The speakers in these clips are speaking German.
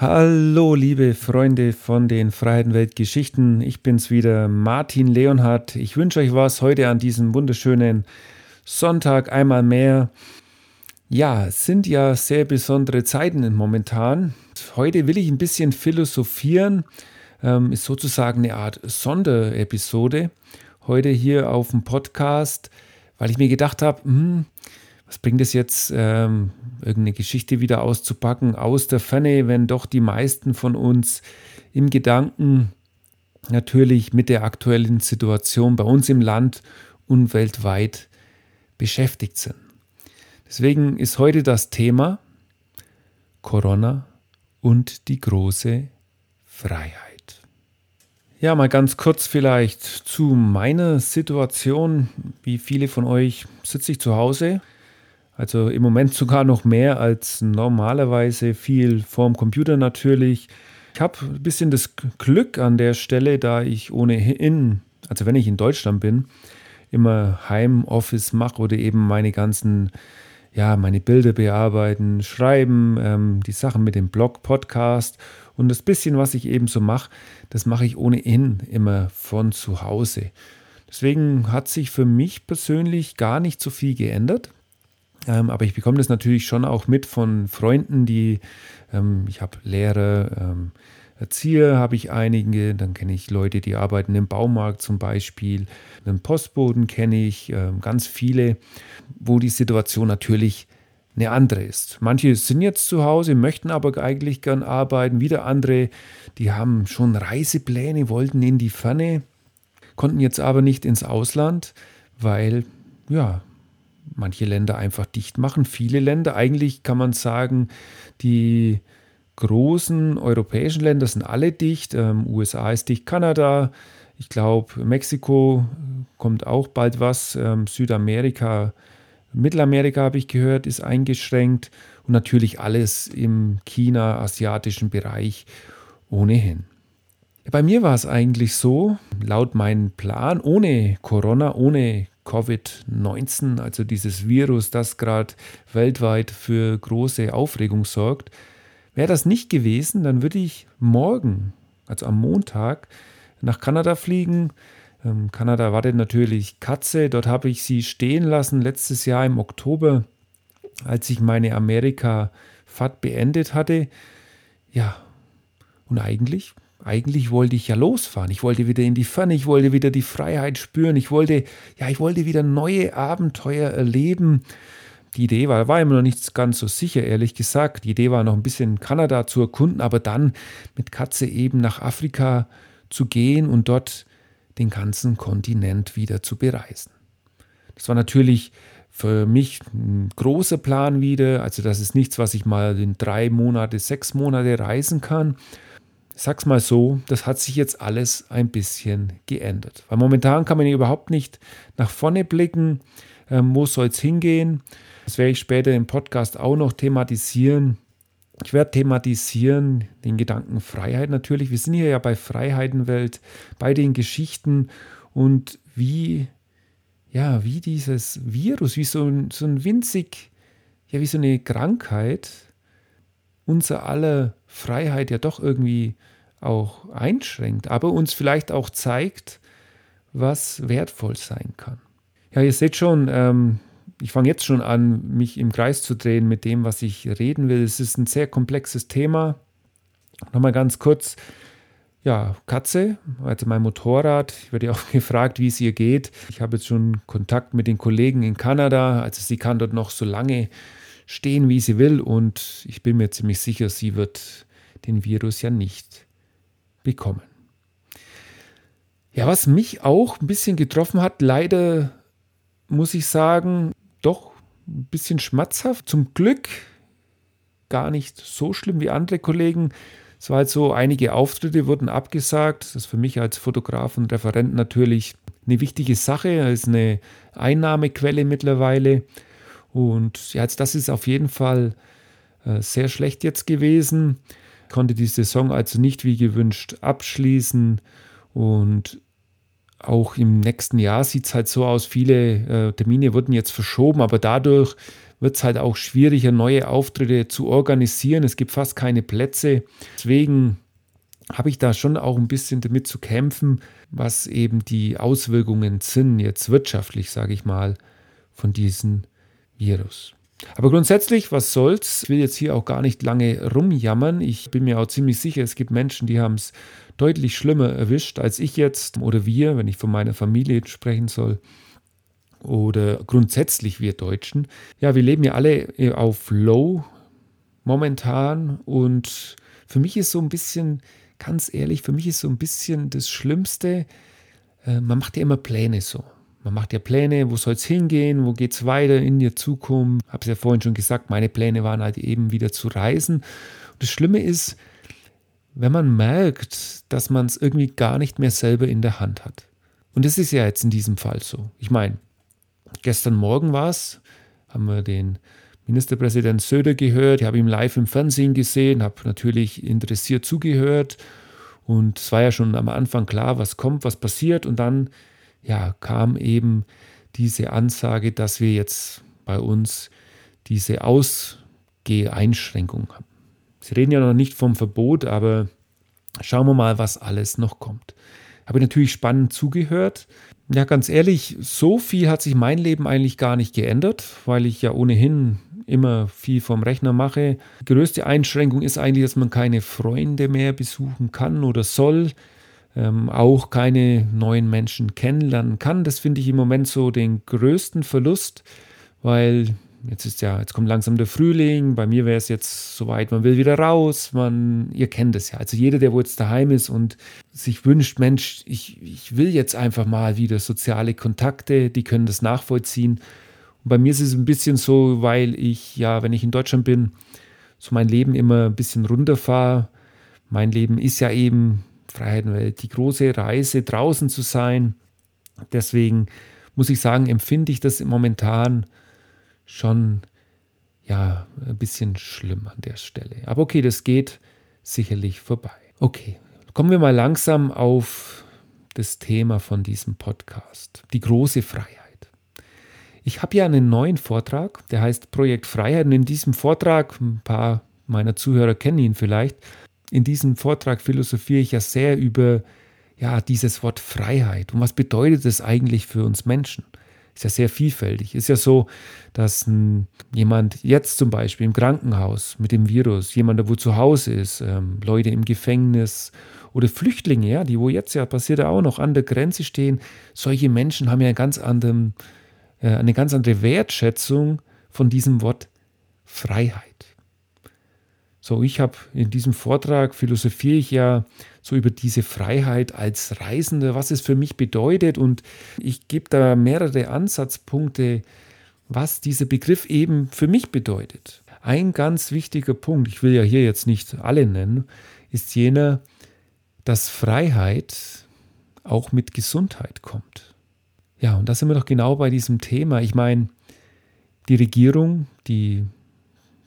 Hallo, liebe Freunde von den Freiheitenweltgeschichten. Ich bin's wieder, Martin Leonhardt. Ich wünsche euch was heute an diesem wunderschönen Sonntag einmal mehr. Ja, es sind ja sehr besondere Zeiten momentan. Heute will ich ein bisschen philosophieren. Ähm, ist sozusagen eine Art Sonderepisode. Heute hier auf dem Podcast, weil ich mir gedacht habe, hm, was bringt es jetzt, ähm, irgendeine Geschichte wieder auszupacken aus der Ferne, wenn doch die meisten von uns im Gedanken natürlich mit der aktuellen Situation bei uns im Land und weltweit beschäftigt sind. Deswegen ist heute das Thema Corona und die große Freiheit. Ja, mal ganz kurz vielleicht zu meiner Situation. Wie viele von euch sitze ich zu Hause also im Moment sogar noch mehr als normalerweise, viel vorm Computer natürlich. Ich habe ein bisschen das Glück an der Stelle, da ich ohnehin, also wenn ich in Deutschland bin, immer Heimoffice mache oder eben meine ganzen, ja, meine Bilder bearbeiten, schreiben, ähm, die Sachen mit dem Blog, Podcast und das bisschen, was ich eben so mache, das mache ich ohnehin immer von zu Hause. Deswegen hat sich für mich persönlich gar nicht so viel geändert. Ähm, aber ich bekomme das natürlich schon auch mit von Freunden, die, ähm, ich habe Lehrer, ähm, Erzieher habe ich einige, dann kenne ich Leute, die arbeiten im Baumarkt zum Beispiel, einen Postboden kenne ich, äh, ganz viele, wo die Situation natürlich eine andere ist. Manche sind jetzt zu Hause, möchten aber eigentlich gern arbeiten, wieder andere, die haben schon Reisepläne, wollten in die Ferne, konnten jetzt aber nicht ins Ausland, weil ja, manche Länder einfach dicht machen. Viele Länder, eigentlich kann man sagen, die großen europäischen Länder sind alle dicht. Ähm, USA ist dicht, Kanada, ich glaube, Mexiko kommt auch bald was. Ähm, Südamerika, Mittelamerika habe ich gehört, ist eingeschränkt. Und natürlich alles im China-asiatischen Bereich ohnehin. Bei mir war es eigentlich so, laut meinem Plan, ohne Corona, ohne Covid-19, also dieses Virus, das gerade weltweit für große Aufregung sorgt. Wäre das nicht gewesen, dann würde ich morgen, also am Montag, nach Kanada fliegen. Ähm, Kanada wartet natürlich Katze. Dort habe ich sie stehen lassen letztes Jahr im Oktober, als ich meine Amerika-Fahrt beendet hatte. Ja, und eigentlich eigentlich wollte ich ja losfahren. Ich wollte wieder in die Ferne, ich wollte wieder die Freiheit spüren. Ich wollte, ja, ich wollte wieder neue Abenteuer erleben. Die Idee war, war immer noch nicht ganz so sicher, ehrlich gesagt. Die Idee war noch ein bisschen Kanada zu erkunden, aber dann mit Katze eben nach Afrika zu gehen und dort den ganzen Kontinent wieder zu bereisen. Das war natürlich für mich ein großer Plan wieder. Also das ist nichts, was ich mal in drei Monate, sechs Monate reisen kann, sag's mal so, das hat sich jetzt alles ein bisschen geändert. Weil momentan kann man ja überhaupt nicht nach vorne blicken. Ähm, wo soll es hingehen? Das werde ich später im Podcast auch noch thematisieren. Ich werde thematisieren den Gedanken Freiheit natürlich. Wir sind hier ja bei Freiheitenwelt, bei den Geschichten und wie, ja, wie dieses Virus, wie so ein, so ein winzig, ja, wie so eine Krankheit unser aller Freiheit ja doch irgendwie auch einschränkt, aber uns vielleicht auch zeigt, was wertvoll sein kann. Ja, ihr seht schon, ähm, ich fange jetzt schon an, mich im Kreis zu drehen mit dem, was ich reden will. Es ist ein sehr komplexes Thema. Nochmal ganz kurz. Ja, Katze, also mein Motorrad. Ich werde ja auch gefragt, wie es ihr geht. Ich habe jetzt schon Kontakt mit den Kollegen in Kanada. Also sie kann dort noch so lange stehen, wie sie will. Und ich bin mir ziemlich sicher, sie wird den Virus ja nicht bekommen. Ja, was mich auch ein bisschen getroffen hat, leider muss ich sagen, doch ein bisschen schmerzhaft. Zum Glück gar nicht so schlimm wie andere Kollegen. Es war halt so, einige Auftritte wurden abgesagt. Das ist für mich als Fotograf und Referent natürlich eine wichtige Sache. Ist eine Einnahmequelle mittlerweile. Und ja, das ist auf jeden Fall äh, sehr schlecht jetzt gewesen konnte die Saison also nicht wie gewünscht abschließen und auch im nächsten Jahr sieht es halt so aus, viele äh, Termine wurden jetzt verschoben, aber dadurch wird es halt auch schwieriger, neue Auftritte zu organisieren. Es gibt fast keine Plätze. Deswegen habe ich da schon auch ein bisschen damit zu kämpfen, was eben die Auswirkungen sind, jetzt wirtschaftlich, sage ich mal, von diesem Virus. Aber grundsätzlich, was soll's? Ich will jetzt hier auch gar nicht lange rumjammern. Ich bin mir auch ziemlich sicher, es gibt Menschen, die haben es deutlich schlimmer erwischt als ich jetzt oder wir, wenn ich von meiner Familie sprechen soll. Oder grundsätzlich wir Deutschen. Ja, wir leben ja alle auf Low momentan und für mich ist so ein bisschen, ganz ehrlich, für mich ist so ein bisschen das Schlimmste, äh, man macht ja immer Pläne so. Man macht ja Pläne, wo soll es hingehen, wo geht es weiter in der Zukunft. Ich habe es ja vorhin schon gesagt, meine Pläne waren halt eben wieder zu reisen. Und das Schlimme ist, wenn man merkt, dass man es irgendwie gar nicht mehr selber in der Hand hat. Und das ist ja jetzt in diesem Fall so. Ich meine, gestern Morgen war es, haben wir den Ministerpräsident Söder gehört, ich habe ihn live im Fernsehen gesehen, habe natürlich interessiert zugehört und es war ja schon am Anfang klar, was kommt, was passiert und dann ja, kam eben diese Ansage, dass wir jetzt bei uns diese Ausgeheinschränkung haben. Sie reden ja noch nicht vom Verbot, aber schauen wir mal, was alles noch kommt. Habe natürlich spannend zugehört. Ja, ganz ehrlich, so viel hat sich mein Leben eigentlich gar nicht geändert, weil ich ja ohnehin immer viel vom Rechner mache. Die größte Einschränkung ist eigentlich, dass man keine Freunde mehr besuchen kann oder soll ähm, auch keine neuen Menschen kennenlernen kann. Das finde ich im Moment so den größten Verlust, weil jetzt ist ja, jetzt kommt langsam der Frühling, bei mir wäre es jetzt soweit, man will wieder raus, man, ihr kennt es ja. Also jeder, der wo jetzt daheim ist und sich wünscht, Mensch, ich, ich will jetzt einfach mal wieder soziale Kontakte, die können das nachvollziehen. Und bei mir ist es ein bisschen so, weil ich ja, wenn ich in Deutschland bin, so mein Leben immer ein bisschen runterfahre. Mein Leben ist ja eben Freiheitenwelt, die große Reise draußen zu sein. Deswegen muss ich sagen, empfinde ich das momentan schon ja ein bisschen schlimm an der Stelle. Aber okay, das geht sicherlich vorbei. Okay, kommen wir mal langsam auf das Thema von diesem Podcast, die große Freiheit. Ich habe ja einen neuen Vortrag, der heißt Projekt Freiheit. Und in diesem Vortrag, ein paar meiner Zuhörer kennen ihn vielleicht, in diesem Vortrag philosophiere ich ja sehr über ja, dieses Wort Freiheit. Und was bedeutet es eigentlich für uns Menschen? Ist ja sehr vielfältig. Ist ja so, dass ein, jemand jetzt zum Beispiel im Krankenhaus mit dem Virus, jemand, der wo zu Hause ist, ähm, Leute im Gefängnis oder Flüchtlinge, ja, die wo jetzt ja passiert auch noch an der Grenze stehen, solche Menschen haben ja eine ganz andere, äh, eine ganz andere Wertschätzung von diesem Wort Freiheit. So, ich habe in diesem Vortrag philosophiere ich ja so über diese Freiheit als Reisende, was es für mich bedeutet und ich gebe da mehrere Ansatzpunkte, was dieser Begriff eben für mich bedeutet. Ein ganz wichtiger Punkt, ich will ja hier jetzt nicht alle nennen, ist jener, dass Freiheit auch mit Gesundheit kommt. Ja, und da sind wir doch genau bei diesem Thema. Ich meine, die Regierung, die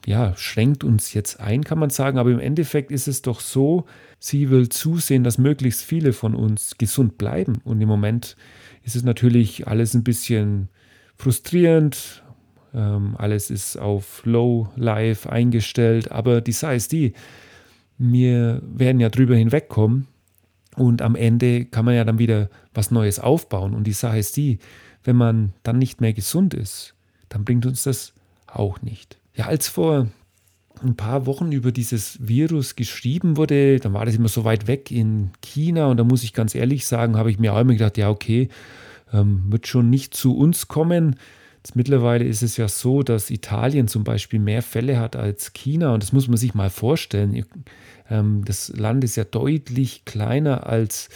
ja, schränkt uns jetzt ein, kann man sagen, aber im Endeffekt ist es doch so, sie will zusehen, dass möglichst viele von uns gesund bleiben. Und im Moment ist es natürlich alles ein bisschen frustrierend, ähm, alles ist auf Low Life eingestellt, aber die ist die, wir werden ja drüber hinwegkommen und am Ende kann man ja dann wieder was Neues aufbauen. Und die Sache ist die, wenn man dann nicht mehr gesund ist, dann bringt uns das auch nicht. Ja, als vor ein paar Wochen über dieses Virus geschrieben wurde, dann war das immer so weit weg in China und da muss ich ganz ehrlich sagen, habe ich mir auch immer gedacht, ja, okay, ähm, wird schon nicht zu uns kommen. Jetzt mittlerweile ist es ja so, dass Italien zum Beispiel mehr Fälle hat als China und das muss man sich mal vorstellen. Ähm, das Land ist ja deutlich kleiner als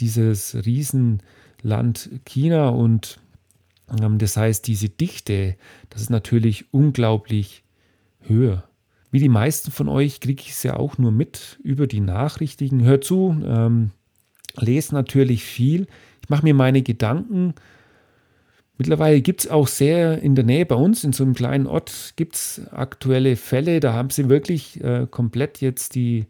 dieses Riesenland China und ähm, das heißt, diese Dichte, das ist natürlich unglaublich höher. Wie die meisten von euch kriege ich es ja auch nur mit über die Nachrichten. Hört zu, ähm, lese natürlich viel. Ich mache mir meine Gedanken. Mittlerweile gibt es auch sehr in der Nähe bei uns, in so einem kleinen Ort, gibt es aktuelle Fälle. Da haben sie wirklich äh, komplett jetzt die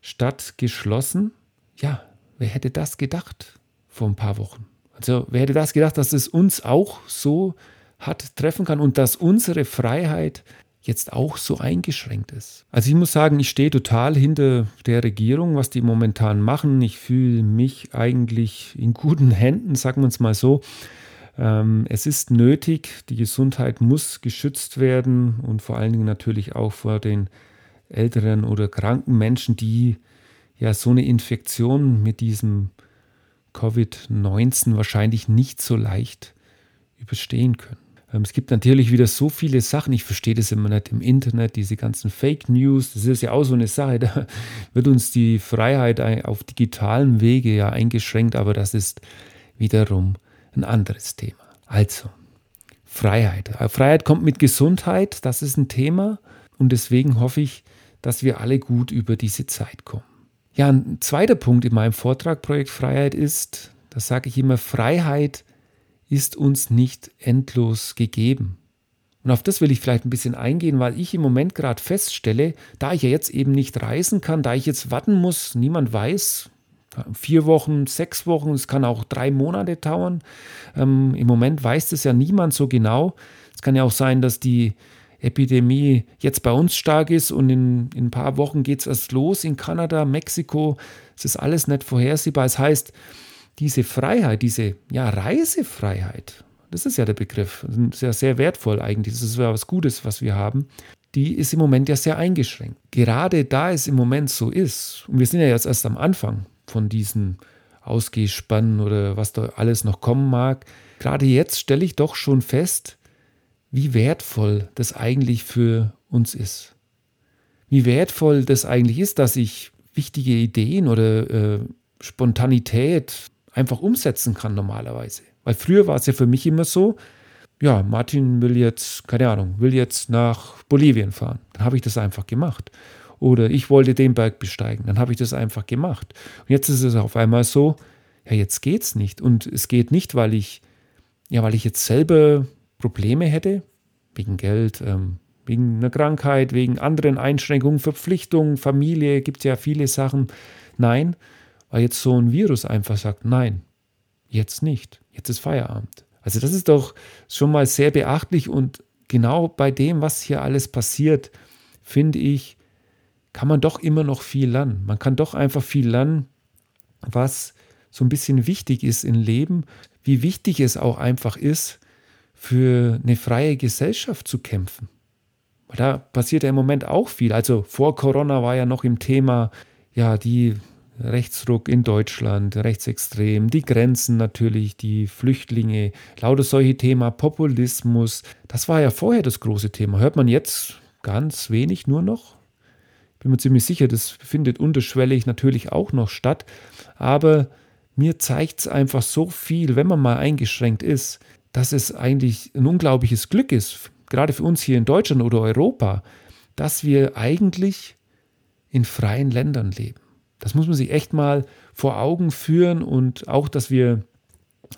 Stadt geschlossen. Ja, wer hätte das gedacht vor ein paar Wochen? Also wer hätte das gedacht, dass es uns auch so hat, treffen kann und dass unsere Freiheit jetzt auch so eingeschränkt ist. Also ich muss sagen, ich stehe total hinter der Regierung, was die momentan machen. Ich fühle mich eigentlich in guten Händen, sagen wir es mal so. Ähm, es ist nötig, die Gesundheit muss geschützt werden und vor allen Dingen natürlich auch vor den älteren oder kranken Menschen, die ja so eine Infektion mit diesem Covid-19 wahrscheinlich nicht so leicht überstehen können. Ähm, es gibt natürlich wieder so viele Sachen, ich verstehe das immer nicht im Internet, diese ganzen Fake News, das ist ja auch so eine Sache, da wird uns die Freiheit auf digitalen Wege ja eingeschränkt, aber das ist wiederum ein anderes Thema. Also, Freiheit. Äh, Freiheit kommt mit Gesundheit, das ist ein Thema und deswegen hoffe ich, dass wir alle gut über diese Zeit kommen. Ja, ein zweiter Punkt in meinem Vortrag Projekt Freiheit ist, das sage ich immer, Freiheit ist uns nicht endlos gegeben. Und auf das will ich vielleicht ein bisschen eingehen, weil ich im Moment gerade feststelle, da ich ja jetzt eben nicht reisen kann, da ich jetzt warten muss, niemand weiß, vier Wochen, sechs Wochen, es kann auch drei Monate dauern. Ähm, Im Moment weiß das ja niemand so genau. Es kann ja auch sein, dass die Epidemie jetzt bei uns stark ist und in, in ein paar Wochen geht es erst los in Kanada, Mexiko. Es ist alles nicht vorhersehbar. Es das heißt, diese Freiheit, diese ja, Reisefreiheit, das ist ja der Begriff, sehr, sehr wertvoll eigentlich, das ist ja was Gutes, was wir haben, die ist im Moment ja sehr eingeschränkt. Gerade da es im Moment so ist, und wir sind ja jetzt erst am Anfang von diesen Ausgehspannen oder was da alles noch kommen mag, gerade jetzt stelle ich doch schon fest, wie wertvoll das eigentlich für uns ist. Wie wertvoll das eigentlich ist, dass ich wichtige Ideen oder äh, Spontanität einfach umsetzen kann normalerweise. Weil früher war es ja für mich immer so, ja, Martin will jetzt, keine Ahnung, will jetzt nach Bolivien fahren. Dann habe ich das einfach gemacht. Oder ich wollte den Berg besteigen. Dann habe ich das einfach gemacht. Und jetzt ist es auf einmal so, ja, jetzt geht's nicht. Und es geht nicht, weil ich, ja, weil ich jetzt selber Probleme hätte, wegen Geld, ähm, wegen einer Krankheit, wegen anderen Einschränkungen, Verpflichtungen, Familie, gibt ja viele Sachen. Nein, weil jetzt so ein Virus einfach sagt, nein, jetzt nicht, jetzt ist Feierabend. Also das ist doch schon mal sehr beachtlich und genau bei dem, was hier alles passiert, finde ich, kann man doch immer noch viel lernen. Man kann doch einfach viel lernen, was so ein bisschen wichtig ist im Leben, wie wichtig es auch einfach ist, für eine freie Gesellschaft zu kämpfen. Da passiert ja im Moment auch viel. Also vor Corona war ja noch im Thema, ja, die Rechtsruck in Deutschland, rechtsextrem, die Grenzen natürlich, die Flüchtlinge, lauter solche Themen, Populismus. Das war ja vorher das große Thema. Hört man jetzt ganz wenig nur noch? Bin mir ziemlich sicher, das findet unterschwellig natürlich auch noch statt. Aber mir zeigt es einfach so viel, wenn man mal eingeschränkt ist, dass es eigentlich ein unglaubliches Glück ist, gerade für uns hier in Deutschland oder Europa, dass wir eigentlich in freien Ländern leben. Das muss man sich echt mal vor Augen führen und auch, dass wir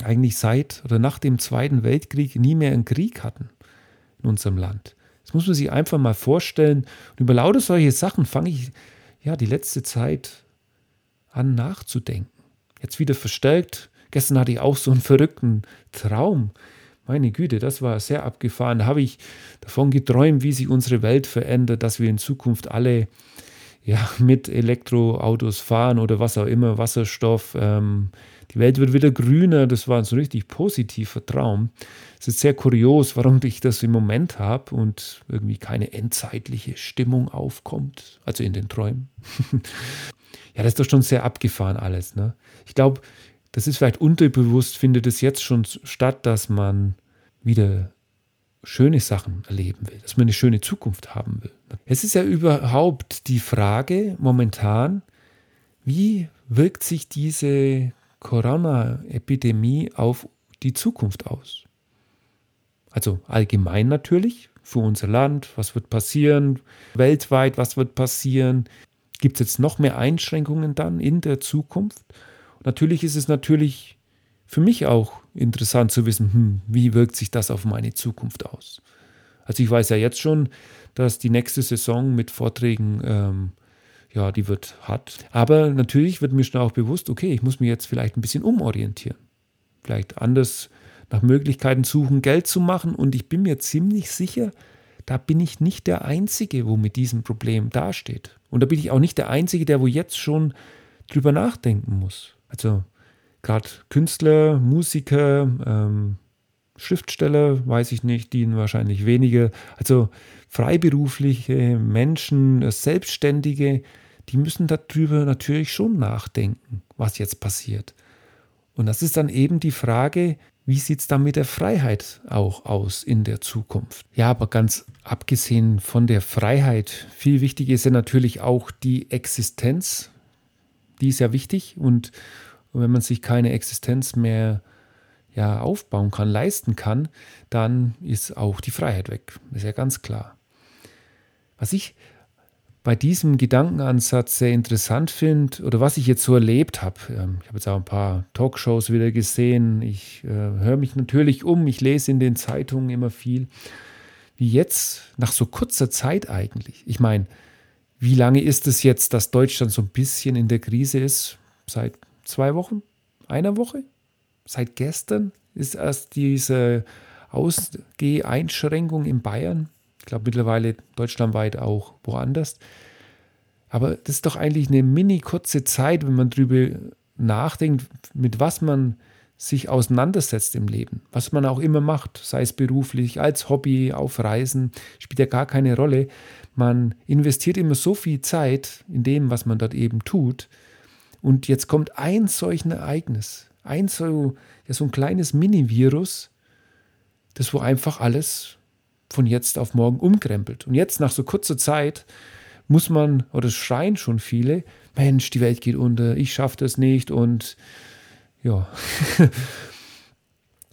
eigentlich seit oder nach dem Zweiten Weltkrieg nie mehr einen Krieg hatten in unserem Land. Das muss man sich einfach mal vorstellen. Und über lauter solche Sachen fange ich ja die letzte Zeit an nachzudenken. Jetzt wieder verstärkt. Gestern hatte ich auch so einen verrückten Traum. Meine Güte, das war sehr abgefahren. Da habe ich davon geträumt, wie sich unsere Welt verändert, dass wir in Zukunft alle ja, mit Elektroautos fahren oder was auch immer, Wasserstoff. Ähm, die Welt wird wieder grüner. Das war ein so richtig positiver Traum. Es ist sehr kurios, warum ich das im Moment habe und irgendwie keine endzeitliche Stimmung aufkommt, also in den Träumen. ja, das ist doch schon sehr abgefahren alles. Ne? Ich glaube, das ist vielleicht unterbewusst, findet es jetzt schon statt, dass man wieder schöne Sachen erleben will, dass man eine schöne Zukunft haben will. Es ist ja überhaupt die Frage momentan, wie wirkt sich diese Corona-Epidemie auf die Zukunft aus? Also allgemein natürlich für unser Land, was wird passieren, weltweit, was wird passieren, gibt es jetzt noch mehr Einschränkungen dann in der Zukunft? natürlich ist es natürlich für mich auch interessant zu wissen, hm, wie wirkt sich das auf meine Zukunft aus. Also ich weiß ja jetzt schon, dass die nächste Saison mit Vorträgen, ähm, ja, die wird hart. Aber natürlich wird mir schon auch bewusst, okay, ich muss mich jetzt vielleicht ein bisschen umorientieren. Vielleicht anders nach Möglichkeiten suchen, Geld zu machen. Und ich bin mir ziemlich sicher, da bin ich nicht der Einzige, wo mit diesem Problem dasteht. Und da bin ich auch nicht der Einzige, der wo jetzt schon drüber nachdenken muss. Also gerade Künstler, Musiker, ähm, Schriftsteller, weiß ich nicht, die wahrscheinlich wenige. Also freiberufliche Menschen, Selbstständige, die müssen darüber natürlich schon nachdenken, was jetzt passiert. Und das ist dann eben die Frage, wie sieht es dann mit der Freiheit auch aus in der Zukunft? Ja, aber ganz abgesehen von der Freiheit, viel wichtiger ist ja natürlich auch die Existenz. Die ist ja wichtig und wenn man sich keine Existenz mehr ja, aufbauen kann, leisten kann, dann ist auch die Freiheit weg. Das ist ja ganz klar. Was ich bei diesem Gedankenansatz sehr interessant finde oder was ich jetzt so erlebt habe, ähm, ich habe jetzt auch ein paar Talkshows wieder gesehen, ich äh, höre mich natürlich um, ich lese in den Zeitungen immer viel, wie jetzt nach so kurzer Zeit eigentlich. Ich meine, wie lange ist es jetzt, dass Deutschland so ein bisschen in der Krise ist? Seit zwei Wochen? Einer Woche? Seit gestern ist erst diese Ausgeheinschränkung in Bayern glaube mittlerweile deutschlandweit auch woanders. Aber das ist doch eigentlich eine mini kurze Zeit, wenn man darüber nachdenkt, mit was man sich auseinandersetzt im Leben, was man auch immer macht, sei es beruflich, als Hobby, auf Reisen, spielt ja gar keine Rolle. Man investiert immer so viel Zeit in dem, was man dort eben tut. Und jetzt kommt ein solches Ereignis, ein so, ja, so ein kleines Mini-Virus, das wo einfach alles von jetzt auf morgen umkrempelt. Und jetzt nach so kurzer Zeit muss man, oder schreien schon viele, Mensch, die Welt geht unter, ich schaffe das nicht und ja.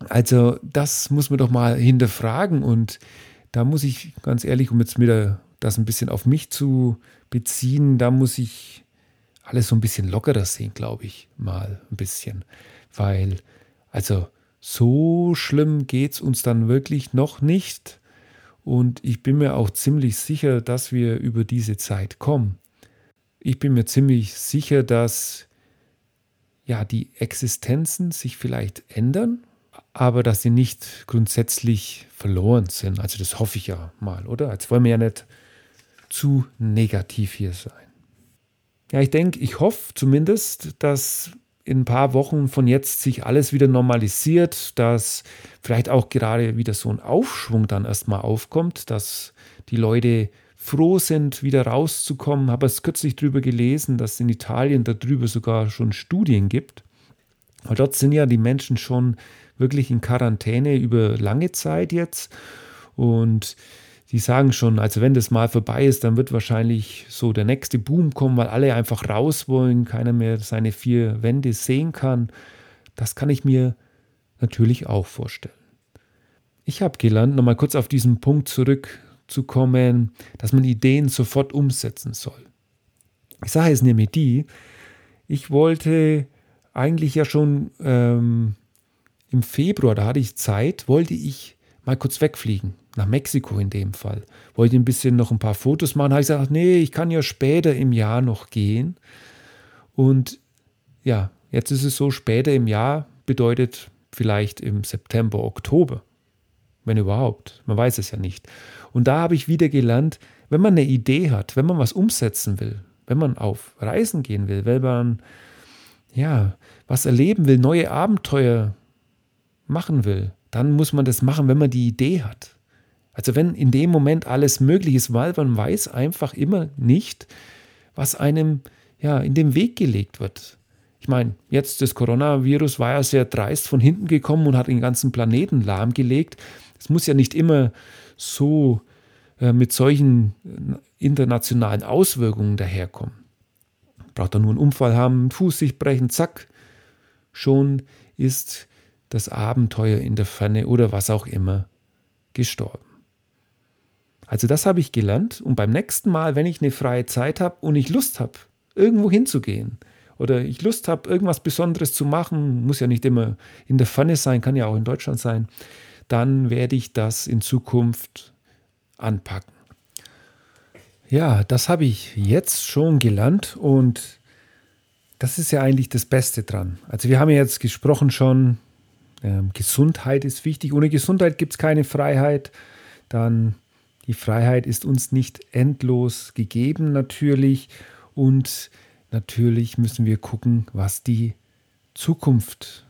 also das muss man doch mal hinterfragen und da muss ich ganz ehrlich, um jetzt wieder das ein bisschen auf mich zu beziehen, da muss ich alles so ein bisschen lockerer sehen, glaube ich, mal ein bisschen. Weil, also so schlimm geht es uns dann wirklich noch nicht. Und ich bin mir auch ziemlich sicher, dass wir über diese Zeit kommen. Ich bin mir ziemlich sicher, dass ja die Existenzen sich vielleicht ändern, aber dass sie nicht grundsätzlich verloren sind. Also das hoffe ich ja mal, oder? Jetzt wollen wir ja nicht zu negativ hier sein. Ja, ich denke, ich hoffe zumindest, dass in ein paar Wochen von jetzt sich alles wieder normalisiert, dass vielleicht auch gerade wieder so ein Aufschwung dann erstmal aufkommt, dass die Leute froh sind, wieder rauszukommen. Habe es kürzlich darüber gelesen, dass es in Italien darüber sogar schon Studien gibt. Weil dort sind ja die Menschen schon wirklich in Quarantäne über lange Zeit jetzt. Und die sagen schon, also wenn das mal vorbei ist, dann wird wahrscheinlich so der nächste Boom kommen, weil alle einfach raus wollen, keiner mehr seine vier Wände sehen kann. Das kann ich mir natürlich auch vorstellen. Ich habe gelernt, nochmal kurz auf diesen Punkt zurückzukommen, dass man Ideen sofort umsetzen soll. Ich sage es nämlich die, ich wollte eigentlich ja schon ähm, im Februar, da hatte ich Zeit, wollte ich mal kurz wegfliegen nach Mexiko in dem Fall. Wollte ein bisschen noch ein paar Fotos machen. Habe ich gesagt, nee, ich kann ja später im Jahr noch gehen. Und ja, jetzt ist es so, später im Jahr bedeutet vielleicht im September, Oktober. Wenn überhaupt. Man weiß es ja nicht. Und da habe ich wieder gelernt, wenn man eine Idee hat, wenn man was umsetzen will, wenn man auf Reisen gehen will, wenn man ja, was erleben will, neue Abenteuer machen will, dann muss man das machen, wenn man die Idee hat. Also wenn in dem Moment alles möglich ist, weil man weiß einfach immer nicht, was einem ja in den Weg gelegt wird. Ich meine, jetzt das Coronavirus war ja sehr dreist von hinten gekommen und hat den ganzen Planeten lahmgelegt. Es muss ja nicht immer so äh, mit solchen äh, internationalen Auswirkungen daherkommen. Braucht er nur einen Unfall haben, einen Fuß sich brechen, zack, schon ist das Abenteuer in der Ferne oder was auch immer gestorben. Also das habe ich gelernt und beim nächsten Mal, wenn ich eine freie Zeit habe und ich Lust habe, irgendwo hinzugehen oder ich Lust habe, irgendwas Besonderes zu machen, muss ja nicht immer in der Pfanne sein, kann ja auch in Deutschland sein, dann werde ich das in Zukunft anpacken. Ja, das habe ich jetzt schon gelernt und das ist ja eigentlich das Beste dran. Also wir haben ja jetzt gesprochen schon Ähm, Gesundheit ist wichtig. Ohne Gesundheit gibt es keine Freiheit. Dann die Freiheit ist uns nicht endlos gegeben natürlich. Und natürlich müssen wir gucken, was die Zukunft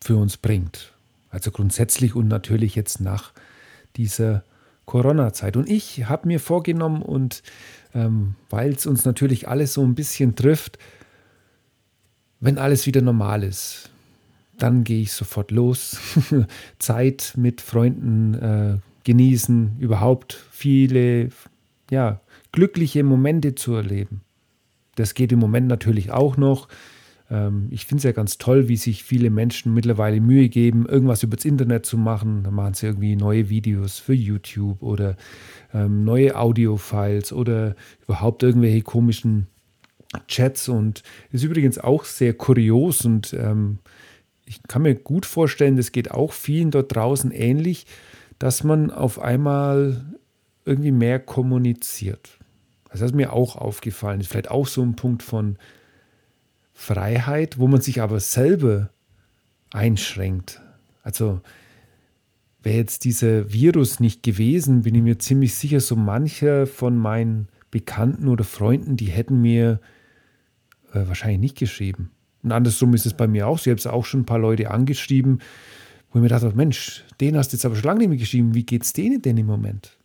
für uns bringt. Also grundsätzlich und natürlich jetzt nach dieser Corona-Zeit. Und ich habe mir vorgenommen, und ähm, weil es uns natürlich alles so ein bisschen trifft, wenn alles wieder normal ist, dann gehe ich sofort los. Zeit mit Freunden äh, genießen, überhaupt viele ja, glückliche Momente zu erleben. Das geht im Moment natürlich auch noch. Ähm, ich finde es ja ganz toll, wie sich viele Menschen mittlerweile Mühe geben, irgendwas übers Internet zu machen. Da machen sie irgendwie neue Videos für YouTube oder ähm, neue Audio-Files oder überhaupt irgendwelche komischen Chats. Und ist übrigens auch sehr kurios und ähm, ich kann mir gut vorstellen, das geht auch vielen dort draußen ähnlich, dass man auf einmal irgendwie mehr kommuniziert. Das ist mir auch aufgefallen. Ist vielleicht auch so ein Punkt von Freiheit, wo man sich aber selber einschränkt. Also wäre jetzt dieser Virus nicht gewesen, bin ich mir ziemlich sicher, so mancher von meinen Bekannten oder Freunden, die hätten mir äh, wahrscheinlich nicht geschrieben. Und andersrum ist es bei mir auch. Ich habe es auch schon ein paar Leute angeschrieben, wo ich mir dachte, Mensch, den hast du jetzt aber schon lange nicht mehr geschrieben. Wie geht es denen denn im Moment?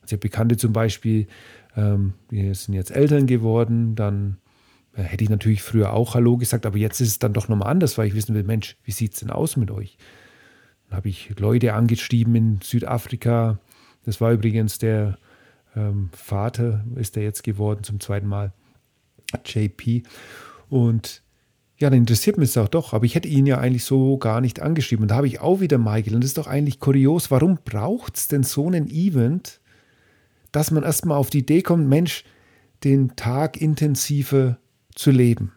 Also ich habe Bekannte zum Beispiel, ähm, sind jetzt Eltern geworden, dann äh, hätte ich natürlich früher auch Hallo gesagt, aber jetzt ist es dann doch nochmal anders, weil ich wissen will, Mensch, wie sieht es denn aus mit euch? Dann habe ich Leute angeschrieben in Südafrika. Das war übrigens der ähm, Vater, ist der jetzt geworden zum zweiten Mal, JP. Und ja, dann interessiert mich es auch doch, aber ich hätte ihn ja eigentlich so gar nicht angeschrieben. Und da habe ich auch wieder Michael. Und das ist doch eigentlich kurios. Warum braucht es denn so einen Event, dass man erstmal auf die Idee kommt, Mensch, den Tag intensiver zu leben.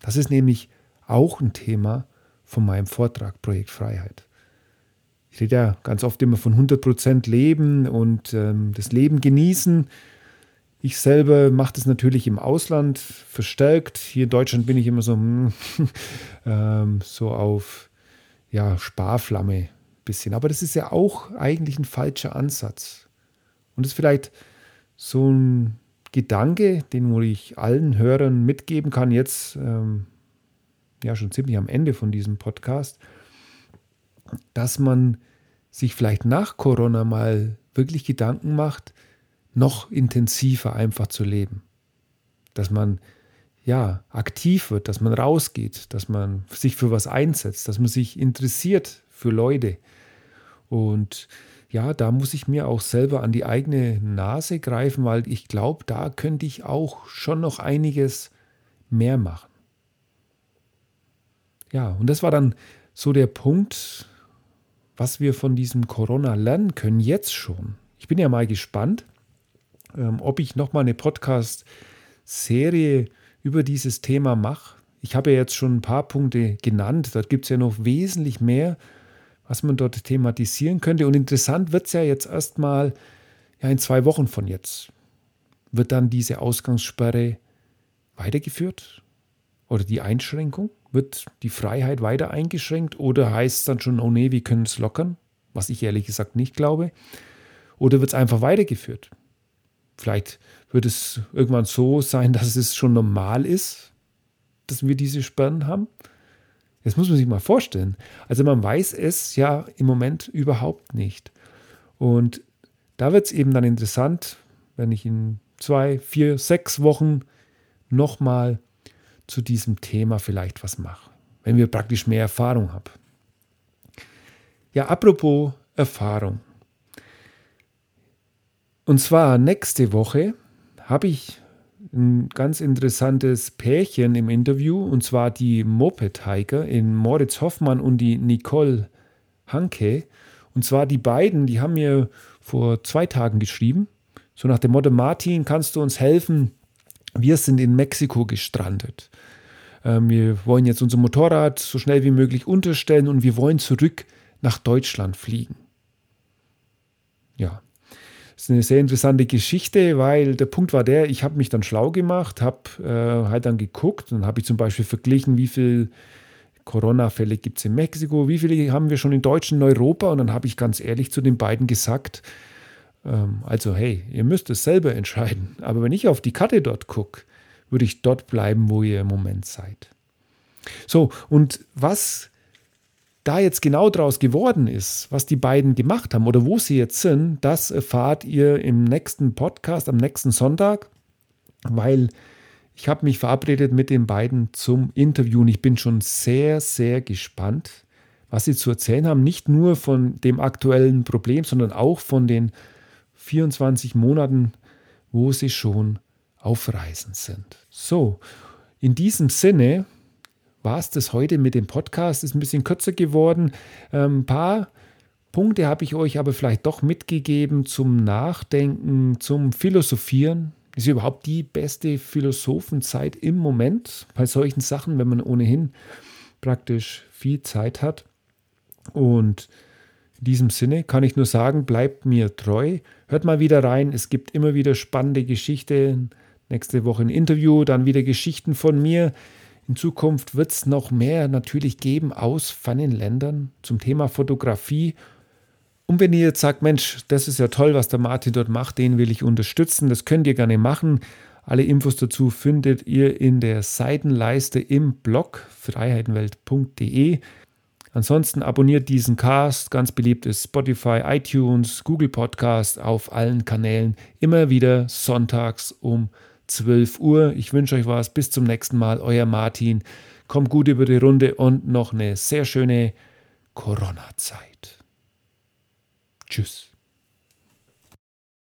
Das ist nämlich auch ein Thema von meinem Vortrag Projekt Freiheit. Ich rede ja ganz oft immer von 100% Leben und ähm, das Leben genießen. Ich selber mache das natürlich im Ausland verstärkt. Hier in Deutschland bin ich immer so, ähm, so auf ja, Sparflamme bisschen. Aber das ist ja auch eigentlich ein falscher Ansatz. Und das ist vielleicht so ein Gedanke, den ich allen Hörern mitgeben kann, jetzt ähm, ja schon ziemlich am Ende von diesem Podcast, dass man sich vielleicht nach Corona mal wirklich Gedanken macht, noch intensiver einfach zu leben. Dass man ja aktiv wird, dass man rausgeht, dass man sich für was einsetzt, dass man sich interessiert für Leute. Und ja, da muss ich mir auch selber an die eigene Nase greifen, weil ich glaube, da könnte ich auch schon noch einiges mehr machen. Ja, und das war dann so der Punkt, was wir von diesem Corona lernen können, jetzt schon. Ich bin ja mal gespannt, ähm, ob ich nochmal eine Podcast-Serie über dieses Thema mache. Ich habe ja jetzt schon ein paar Punkte genannt, da gibt es ja noch wesentlich mehr was man dort thematisieren könnte. Und interessant wird es ja jetzt erstmal ja, in zwei Wochen von jetzt. Wird dann diese Ausgangssperre weitergeführt? Oder die Einschränkung? Wird die Freiheit weiter eingeschränkt? Oder heißt es dann schon, oh nee, wir können es lockern? Was ich ehrlich gesagt nicht glaube. Oder wird es einfach weitergeführt? Vielleicht wird es irgendwann so sein, dass es schon normal ist, dass wir diese Sperren haben. Das muss man sich mal vorstellen. Also man weiß es ja im Moment überhaupt nicht. Und da wird es eben dann interessant, wenn ich in zwei, vier, sechs Wochen nochmal zu diesem Thema vielleicht was mache, wenn wir praktisch mehr Erfahrung haben. Ja, apropos Erfahrung. Und zwar nächste Woche habe ich ein ganz interessantes Pärchen im Interview, und zwar die Moped-Hiker in Moritz Hoffmann und die Nicole Hanke. Und zwar die beiden, die haben mir vor zwei Tagen geschrieben, so nach dem Motto, Martin, kannst du uns helfen? Wir sind in Mexiko gestrandet. Ähm, wir wollen jetzt unser Motorrad so schnell wie möglich unterstellen und wir wollen zurück nach Deutschland fliegen. Ja, das ist eine sehr interessante Geschichte, weil der Punkt war der, ich habe mich dann schlau gemacht, habe äh, halt dann geguckt und habe ich zum Beispiel verglichen, wie viel Corona-Fälle gibt es in Mexiko, wie viele haben wir schon in Deutschland in Europa? Und dann habe ich ganz ehrlich zu den beiden gesagt, ähm, also hey, ihr müsst es selber entscheiden. Aber wenn ich auf die Karte dort gucke, würde ich dort bleiben, wo ihr im Moment seid. So, und was da jetzt genau draus geworden ist, was die beiden gemacht haben oder wo sie jetzt sind, das erfahrt ihr im nächsten Podcast am nächsten Sonntag, weil ich habe mich verabredet mit den beiden zum Interview und ich bin schon sehr, sehr gespannt, was sie zu erzählen haben. Nicht nur von dem aktuellen Problem, sondern auch von den 24 Monaten, wo sie schon auf Reisen sind. So, in diesem Sinne war es das heute mit dem Podcast. Ist ein bisschen kürzer geworden. Ähm, ein paar Punkte habe ich euch aber vielleicht doch mitgegeben zum Nachdenken, zum Philosophieren. Ist überhaupt die beste Philosophenzeit im Moment bei solchen Sachen, wenn man ohnehin praktisch viel Zeit hat. Und in diesem Sinne kann ich nur sagen, bleibt mir treu. Hört mal wieder rein. Es gibt immer wieder spannende Geschichten. Nächste Woche ein Interview, dann wieder Geschichten von mir. In Zukunft wird es noch mehr natürlich geben aus Ländern zum Thema Fotografie. Und wenn ihr jetzt sagt, Mensch, das ist ja toll, was der Martin dort macht, den will ich unterstützen, das könnt ihr gerne machen. Alle Infos dazu findet ihr in der Seitenleiste im Blog freiheitenwelt.de. Ansonsten abonniert diesen Cast, ganz beliebt ist Spotify, iTunes, Google Podcast auf allen Kanälen, immer wieder sonntags um 12 Uhr. Ich wünsche euch was. Bis zum nächsten Mal. Euer Martin. Kommt gut über die Runde und noch eine sehr schöne Corona-Zeit. Tschüss.